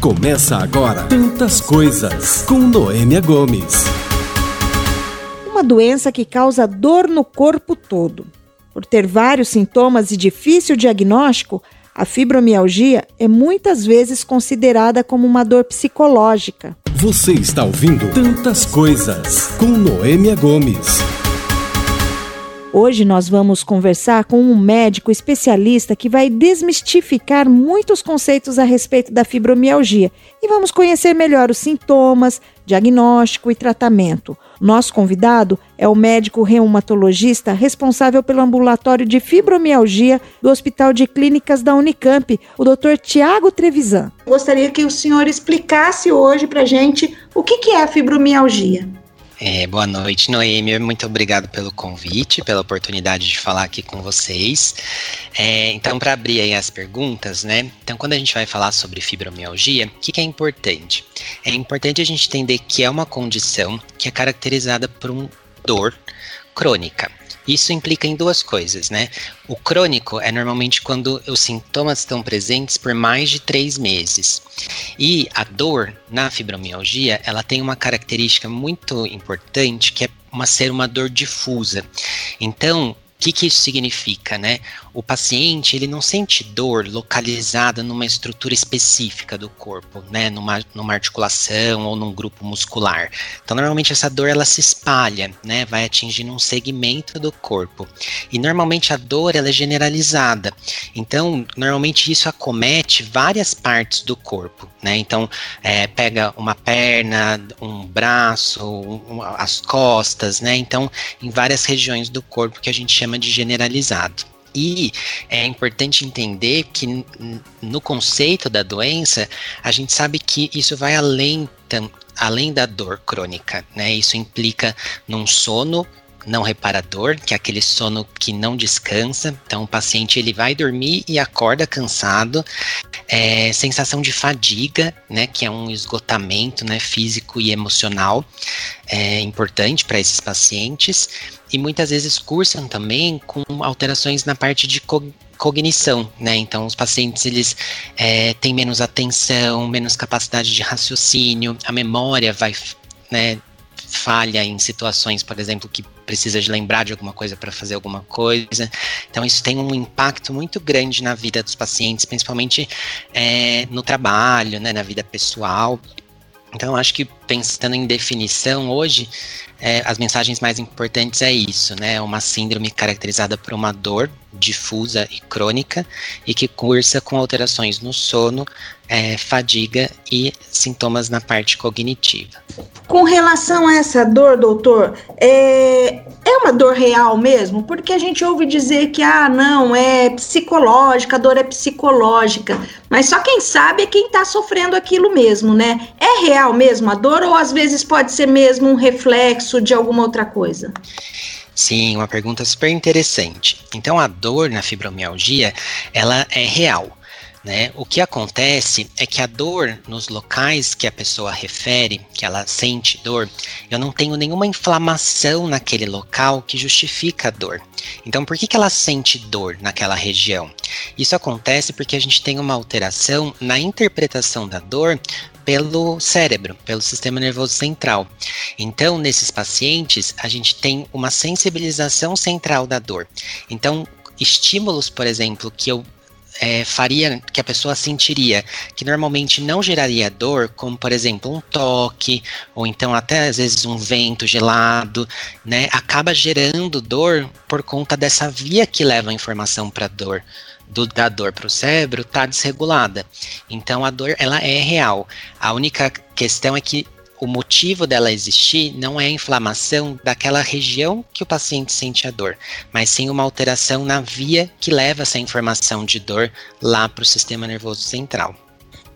Começa agora Tantas Coisas com Noêmia Gomes. Uma doença que causa dor no corpo todo. Por ter vários sintomas e difícil diagnóstico, a fibromialgia é muitas vezes considerada como uma dor psicológica. Você está ouvindo Tantas Coisas com Noêmia Gomes. Hoje nós vamos conversar com um médico especialista que vai desmistificar muitos conceitos a respeito da fibromialgia e vamos conhecer melhor os sintomas, diagnóstico e tratamento. Nosso convidado é o médico reumatologista responsável pelo ambulatório de fibromialgia do Hospital de Clínicas da Unicamp, o Dr. Tiago Trevisan. Gostaria que o senhor explicasse hoje para gente o que é a fibromialgia. É, boa noite, Noemi. Muito obrigado pelo convite, pela oportunidade de falar aqui com vocês. É, então, para abrir aí as perguntas, né? Então, quando a gente vai falar sobre fibromialgia, o que, que, é importante? É importante a gente entender que é uma condição que é caracterizada por uma dor crônica. Isso implica em duas coisas, né? O crônico é normalmente quando os sintomas estão presentes por mais de três meses. E a dor na fibromialgia, ela tem uma característica muito importante que é uma ser uma dor difusa. Então, que, que isso significa, né? O paciente ele não sente dor localizada numa estrutura específica do corpo, né? Numa, numa articulação ou num grupo muscular. Então, normalmente essa dor ela se espalha, né? Vai atingindo um segmento do corpo. E normalmente a dor ela é generalizada. Então, normalmente isso acomete várias partes do corpo, né? Então, é, pega uma perna, um braço, um, as costas, né? Então, em várias regiões do corpo que a gente chama de generalizado. E é importante entender que no conceito da doença, a gente sabe que isso vai além, além da dor crônica, né? Isso implica num sono não reparador, que é aquele sono que não descansa. Então, o paciente ele vai dormir e acorda cansado. É, sensação de fadiga, né, que é um esgotamento, né, físico e emocional, é importante para esses pacientes. E muitas vezes cursam também com alterações na parte de cognição, né? Então, os pacientes eles é, têm menos atenção, menos capacidade de raciocínio, a memória vai, né, falha em situações, por exemplo, que precisa de lembrar de alguma coisa para fazer alguma coisa. Então, isso tem um impacto muito grande na vida dos pacientes, principalmente é, no trabalho, né, na vida pessoal. Então, acho que pensando em definição hoje, é, as mensagens mais importantes é isso, né? Uma síndrome caracterizada por uma dor difusa e crônica e que cursa com alterações no sono, é, fadiga e sintomas na parte cognitiva. Com relação a essa dor, doutor, é, é uma dor real mesmo? Porque a gente ouve dizer que, ah, não, é psicológica, a dor é psicológica, mas só quem sabe é quem está sofrendo aquilo mesmo, né? É real mesmo a dor ou às vezes pode ser mesmo um reflexo de alguma outra coisa? Sim, uma pergunta super interessante. Então, a dor na fibromialgia, ela é real. Né? O que acontece é que a dor nos locais que a pessoa refere, que ela sente dor, eu não tenho nenhuma inflamação naquele local que justifica a dor. Então, por que, que ela sente dor naquela região? Isso acontece porque a gente tem uma alteração na interpretação da dor pelo cérebro, pelo sistema nervoso central. Então, nesses pacientes, a gente tem uma sensibilização central da dor. Então, estímulos, por exemplo, que eu é, faria que a pessoa sentiria que normalmente não geraria dor, como por exemplo um toque, ou então até às vezes um vento gelado, né, acaba gerando dor por conta dessa via que leva a informação para dor. Do, da dor para o cérebro está desregulada. Então a dor ela é real. A única questão é que o motivo dela existir não é a inflamação daquela região que o paciente sente a dor, mas sim uma alteração na via que leva essa informação de dor lá para o sistema nervoso central.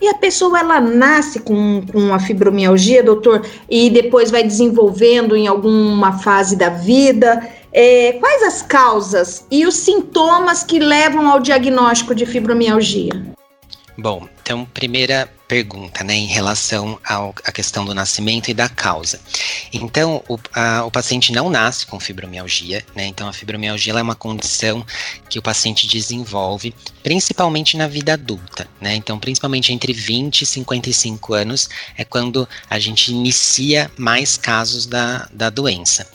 E a pessoa ela nasce com, com a fibromialgia, doutor, e depois vai desenvolvendo em alguma fase da vida. É, quais as causas e os sintomas que levam ao diagnóstico de fibromialgia? Bom, então, primeira pergunta, né, em relação à questão do nascimento e da causa. Então, o, a, o paciente não nasce com fibromialgia, né, então a fibromialgia é uma condição que o paciente desenvolve, principalmente na vida adulta, né, então principalmente entre 20 e 55 anos é quando a gente inicia mais casos da, da doença.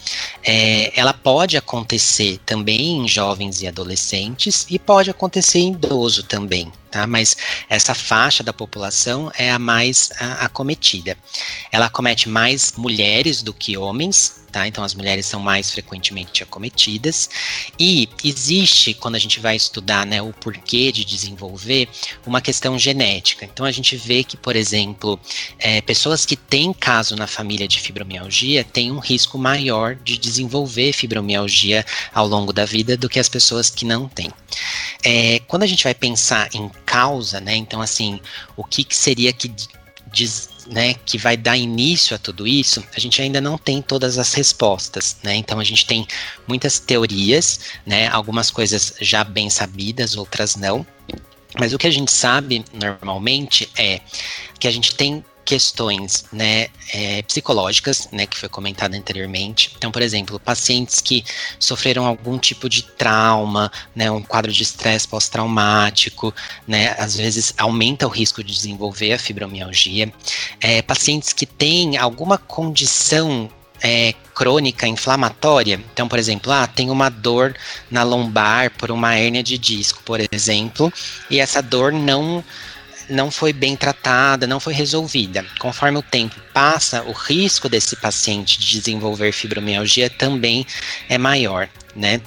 É, ela pode acontecer também em jovens e adolescentes e pode acontecer em idoso também, tá? Mas essa faixa da população é a mais acometida. Ela acomete mais mulheres do que homens, tá? Então as mulheres são mais frequentemente acometidas. E existe, quando a gente vai estudar né, o porquê de desenvolver, uma questão genética. Então a gente vê que, por exemplo, é, pessoas que têm caso na família de fibromialgia têm um risco maior de desenvolver fibromialgia ao longo da vida do que as pessoas que não têm. É, quando a gente vai pensar em causa, né? Então, assim, o que, que seria que diz, né, que vai dar início a tudo isso, a gente ainda não tem todas as respostas, né? Então a gente tem muitas teorias, né? Algumas coisas já bem sabidas, outras não. Mas o que a gente sabe normalmente é que a gente tem questões né, é, psicológicas, né, que foi comentado anteriormente. Então, por exemplo, pacientes que sofreram algum tipo de trauma, né, um quadro de estresse pós-traumático, né, às vezes aumenta o risco de desenvolver a fibromialgia. É, pacientes que têm alguma condição é, crônica inflamatória. Então, por exemplo, ah, tem uma dor na lombar por uma hérnia de disco, por exemplo, e essa dor não não foi bem tratada, não foi resolvida. Conforme o tempo passa, o risco desse paciente de desenvolver fibromialgia também é maior, né?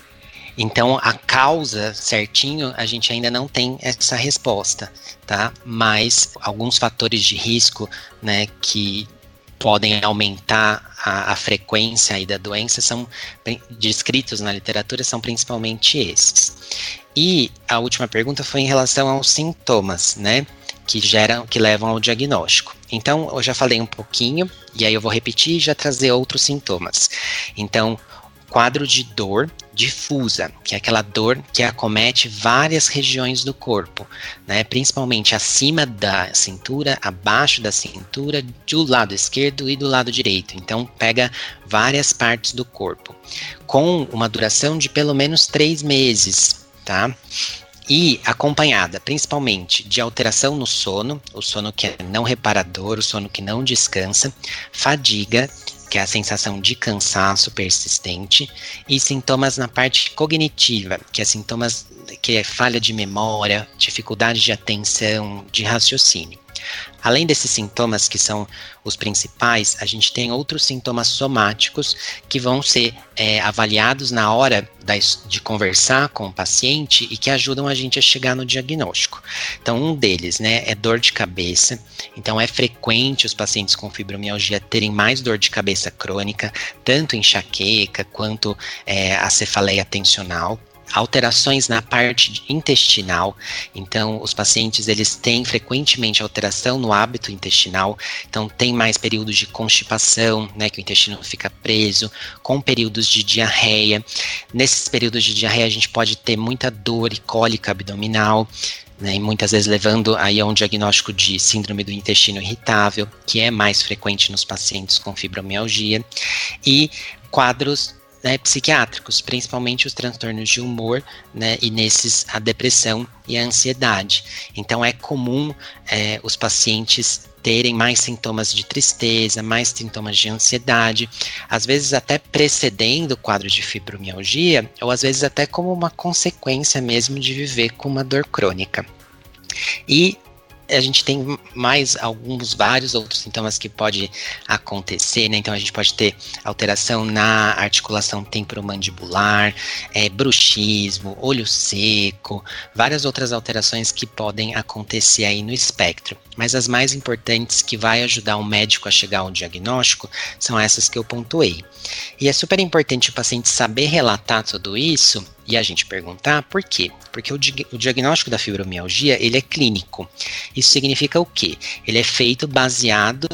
Então, a causa certinho, a gente ainda não tem essa resposta, tá? Mas alguns fatores de risco, né, que podem aumentar a, a, frequência da doença são descritos na literatura são principalmente esses. E a última pergunta foi em relação aos sintomas, né? que geram, que levam ao diagnóstico. Então, eu já falei um pouquinho, e aí eu vou repetir e já trazer outros sintomas. Então, quadro de dor difusa, que é aquela dor que acomete várias regiões do corpo, né? principalmente acima da cintura, abaixo da cintura, do lado esquerdo e do lado direito. Então, pega várias partes do corpo, com uma duração de pelo menos três meses, tá? e acompanhada principalmente de alteração no sono, o sono que é não reparador, o sono que não descansa, fadiga, que é a sensação de cansaço persistente, e sintomas na parte cognitiva, que é sintomas que é falha de memória, dificuldade de atenção, de raciocínio. Além desses sintomas que são os principais, a gente tem outros sintomas somáticos que vão ser é, avaliados na hora da, de conversar com o paciente e que ajudam a gente a chegar no diagnóstico. Então, um deles, né, é dor de cabeça. Então, é frequente os pacientes com fibromialgia terem mais dor de cabeça crônica, tanto enxaqueca quanto é, a cefaleia tensional alterações na parte intestinal. Então, os pacientes eles têm frequentemente alteração no hábito intestinal. Então, tem mais períodos de constipação, né, que o intestino fica preso, com períodos de diarreia. Nesses períodos de diarreia, a gente pode ter muita dor e cólica abdominal. Né, e muitas vezes levando aí a um diagnóstico de síndrome do intestino irritável, que é mais frequente nos pacientes com fibromialgia, e quadros né, psiquiátricos, principalmente os transtornos de humor, né, e nesses a depressão e a ansiedade. Então é comum é, os pacientes terem mais sintomas de tristeza, mais sintomas de ansiedade, às vezes até precedendo o quadro de fibromialgia, ou às vezes até como uma consequência mesmo de viver com uma dor crônica. E a gente tem mais alguns vários outros sintomas que pode acontecer, né? Então a gente pode ter alteração na articulação temporomandibular, é, bruxismo, olho seco, várias outras alterações que podem acontecer aí no espectro. Mas as mais importantes que vai ajudar o médico a chegar ao diagnóstico são essas que eu pontuei. E é super importante o paciente saber relatar tudo isso e a gente perguntar por quê? Porque o, di o, diagnóstico da fibromialgia ele é clínico. Isso significa o quê? Ele é feito baseado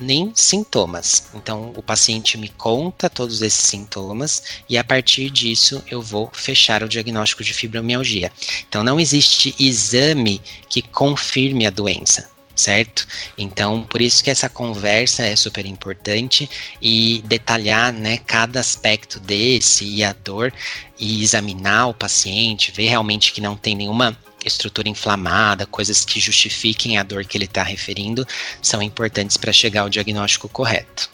em sintomas. Então o paciente me conta todos esses sintomas e a partir disso eu vou fechar o diagnóstico de fibromialgia. Então não existe exame que confirme a doença. Certo? Então, por isso que essa conversa é super importante e detalhar, né, cada aspecto desse e a dor e examinar o paciente, ver realmente que não tem nenhuma estrutura inflamada, coisas que justifiquem a dor que ele está referindo, são importantes para chegar ao diagnóstico correto.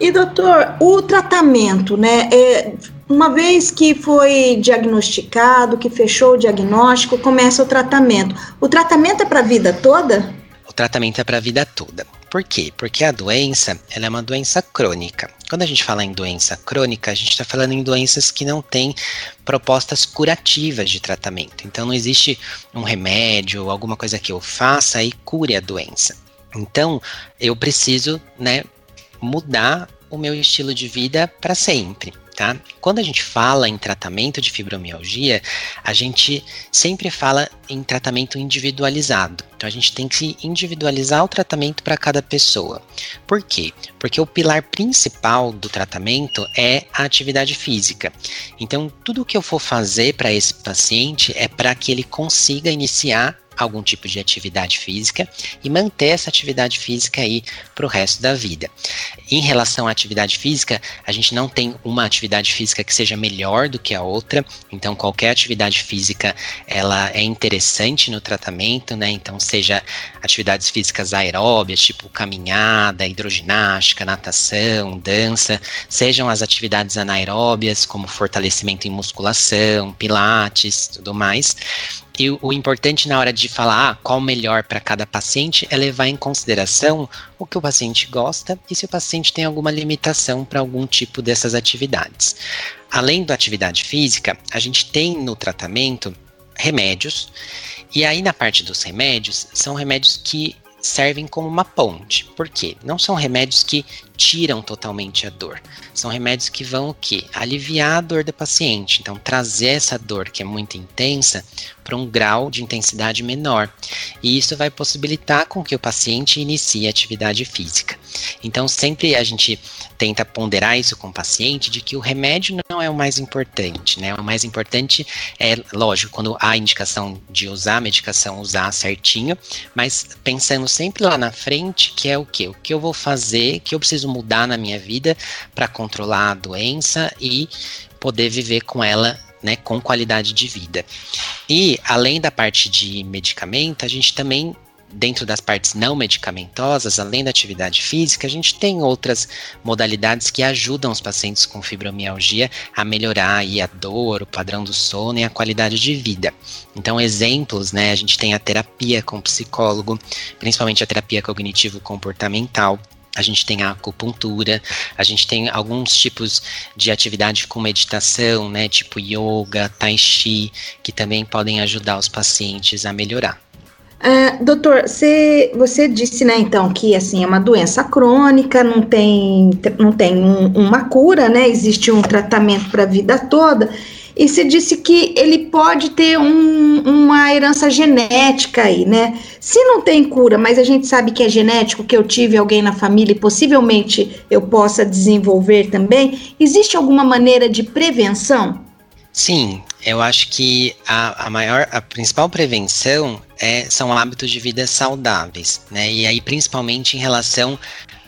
E doutor, o tratamento, né? É, uma vez que foi diagnosticado, que fechou o diagnóstico, começa o tratamento. O tratamento é para a vida toda? O tratamento é para a vida toda. Por quê? Porque a doença ela é uma doença crônica. Quando a gente fala em doença crônica, a gente está falando em doenças que não têm propostas curativas de tratamento. Então não existe um remédio ou alguma coisa que eu faça e cure a doença. Então eu preciso, né, mudar o meu estilo de vida para sempre tá? Quando a gente fala em tratamento de fibromialgia, a gente sempre fala em tratamento individualizado. Então a gente tem que individualizar o tratamento para cada pessoa. Por quê? Porque o pilar principal do tratamento é a atividade física. Então tudo que eu for fazer para esse paciente é para que ele consiga iniciar algum tipo de atividade física e manter essa atividade física aí para o resto da vida. Em relação à atividade física, a gente não tem uma atividade física que seja melhor do que a outra, então qualquer atividade física ela é interessante no tratamento, né? Então seja atividades físicas aeróbias, tipo caminhada, hidroginástica, natação, dança, sejam as atividades anaeróbias, como fortalecimento em musculação, pilates, tudo mais. E o, o importante na hora de falar ah, qual melhor para cada paciente é levar em consideração o que o paciente gosta e se o paciente tem alguma limitação para algum tipo dessas atividades. Além da atividade física, a gente tem no tratamento remédios, e aí na parte dos remédios, são remédios que servem como uma ponte. Por quê? Não são remédios que tiram totalmente a dor. São remédios que vão o quê? Aliviar a dor do paciente. Então, trazer essa dor que é muito intensa para um grau de intensidade menor. E isso vai possibilitar com que o paciente inicie a atividade física. Então, sempre a gente tenta ponderar isso com o paciente de que o remédio não é o mais importante, né? O mais importante é, lógico, quando há indicação de usar a medicação, usar certinho, mas pensando sempre lá na frente, que é o que? O que eu vou fazer, que eu preciso mudar na minha vida para controlar a doença e poder viver com ela né, com qualidade de vida. E além da parte de medicamento, a gente também dentro das partes não medicamentosas, além da atividade física, a gente tem outras modalidades que ajudam os pacientes com fibromialgia a melhorar aí a dor, o padrão do sono e a qualidade de vida. Então, exemplos, né? A gente tem a terapia com psicólogo, principalmente a terapia cognitivo-comportamental, a gente tem a acupuntura, a gente tem alguns tipos de atividade com meditação, né, tipo yoga, tai chi, que também podem ajudar os pacientes a melhorar. Uh, doutor, você, disse, né, então, que assim é uma doença crônica, não tem, não tem um, uma cura, né? Existe um tratamento para a vida toda. E você disse que ele pode ter um, uma herança genética aí, né? Se não tem cura, mas a gente sabe que é genético, que eu tive alguém na família e possivelmente eu possa desenvolver também, existe alguma maneira de prevenção? Sim, eu acho que a, a maior, a principal prevenção é, são hábitos de vida saudáveis, né? E aí, principalmente em relação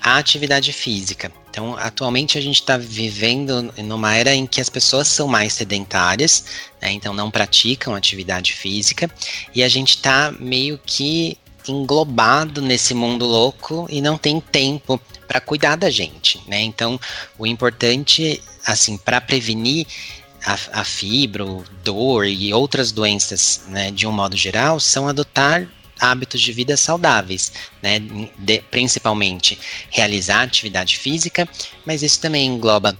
à atividade física. Então, atualmente a gente está vivendo numa era em que as pessoas são mais sedentárias, né, então não praticam atividade física, e a gente está meio que englobado nesse mundo louco e não tem tempo para cuidar da gente, né? Então, o importante, assim, para prevenir a, a fibro, dor e outras doenças, né, de um modo geral, são adotar hábitos de vida saudáveis, né? De, principalmente realizar atividade física, mas isso também engloba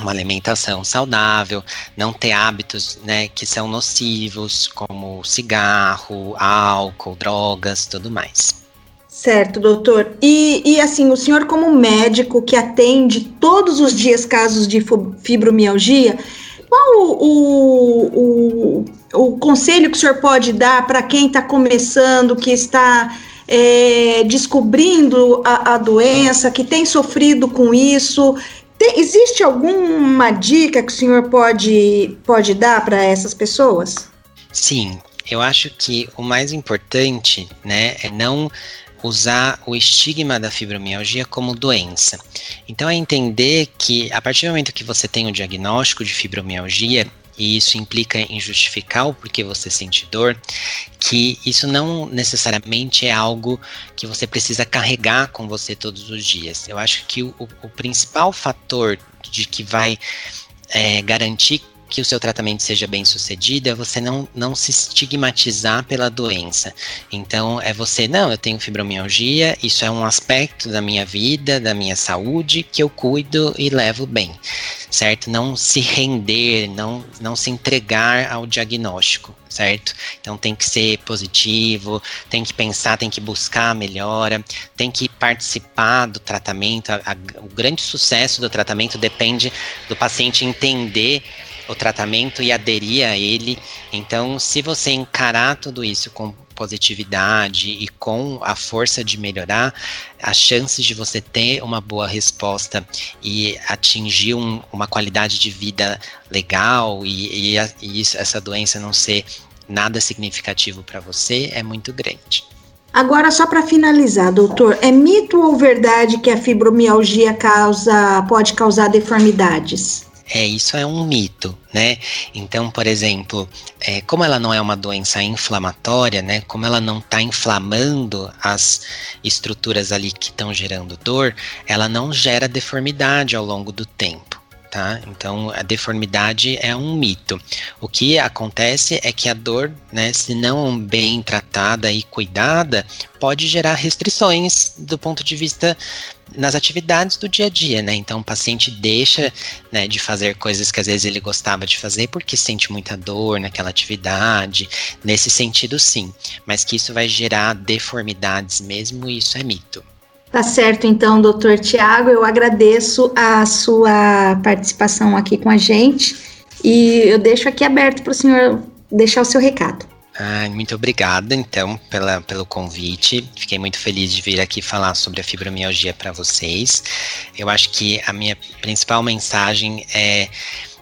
uma alimentação saudável, não ter hábitos né, que são nocivos, como cigarro, álcool, drogas, tudo mais. Certo, doutor. E, e assim, o senhor, como médico que atende todos os dias casos de fibromialgia, qual o, o, o conselho que o senhor pode dar para quem está começando, que está é, descobrindo a, a, doença, que tem sofrido com isso? Tem, existe alguma dica que o senhor pode, pode dar para essas pessoas? Sim, eu acho que o mais importante, né, é não usar o estigma da fibromialgia como doença. Então é entender que a partir do momento que você tem o diagnóstico de fibromialgia, e isso implica em justificar o porquê você sente dor, que isso não necessariamente é algo que você precisa carregar com você todos os dias. Eu acho que o, o principal fator de que vai é, garantir que o seu tratamento seja bem sucedido é você não, não se estigmatizar pela doença. Então, é você, não, eu tenho fibromialgia, isso é um aspecto da minha vida, da minha saúde, que eu cuido e levo bem, certo? Não se render, não, não se entregar ao diagnóstico, certo? Então, tem que ser positivo, tem que pensar, tem que buscar a melhora, tem que participar do tratamento. A, a, o grande sucesso do tratamento depende do paciente entender o tratamento e aderir a ele. Então, se você encarar tudo isso com positividade e com a força de melhorar, as chances de você ter uma boa resposta e atingir um, uma qualidade de vida legal e, e, a, e isso, essa doença não ser nada significativo para você é muito grande. Agora, só para finalizar, doutor, é mito ou verdade que a fibromialgia causa, pode causar deformidades? É, isso é um mito, né? Então, por exemplo, é, como ela não é uma doença inflamatória, né? Como ela não está inflamando as estruturas ali que estão gerando dor, ela não gera deformidade ao longo do tempo. Tá? Então a deformidade é um mito. O que acontece é que a dor, né, se não bem tratada e cuidada, pode gerar restrições do ponto de vista nas atividades do dia a dia, né? Então o paciente deixa né, de fazer coisas que às vezes ele gostava de fazer porque sente muita dor naquela atividade. Nesse sentido, sim. Mas que isso vai gerar deformidades mesmo, isso é mito. Tá certo, então, doutor Tiago, eu agradeço a sua participação aqui com a gente e eu deixo aqui aberto para o senhor deixar o seu recado. Muito obrigado, então, pela, pelo convite. Fiquei muito feliz de vir aqui falar sobre a fibromialgia para vocês. Eu acho que a minha principal mensagem é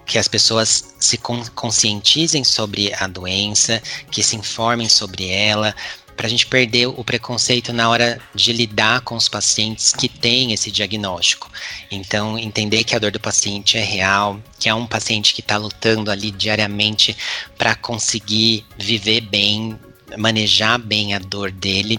que as pessoas se conscientizem sobre a doença, que se informem sobre ela, para a gente perder o preconceito na hora de lidar com os pacientes que têm esse diagnóstico. Então, entender que a dor do paciente é real, que é um paciente que está lutando ali diariamente para conseguir viver bem, manejar bem a dor dele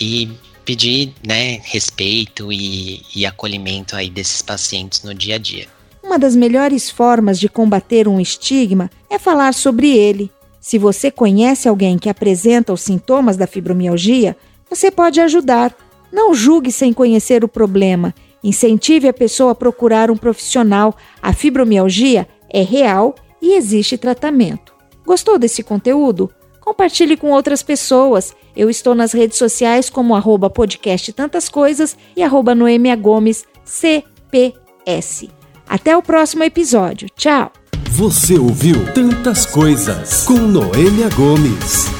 e pedir né, respeito e, e acolhimento aí desses pacientes no dia a dia. Uma das melhores formas de combater um estigma é falar sobre ele se você conhece alguém que apresenta os sintomas da fibromialgia, você pode ajudar. Não julgue sem conhecer o problema. Incentive a pessoa a procurar um profissional. A fibromialgia é real e existe tratamento. Gostou desse conteúdo? Compartilhe com outras pessoas. Eu estou nas redes sociais como arroba podcast Tantas Coisas e arroba Noemia Gomes CPS. Até o próximo episódio. Tchau! Você ouviu Tantas Coisas com Noêmia Gomes.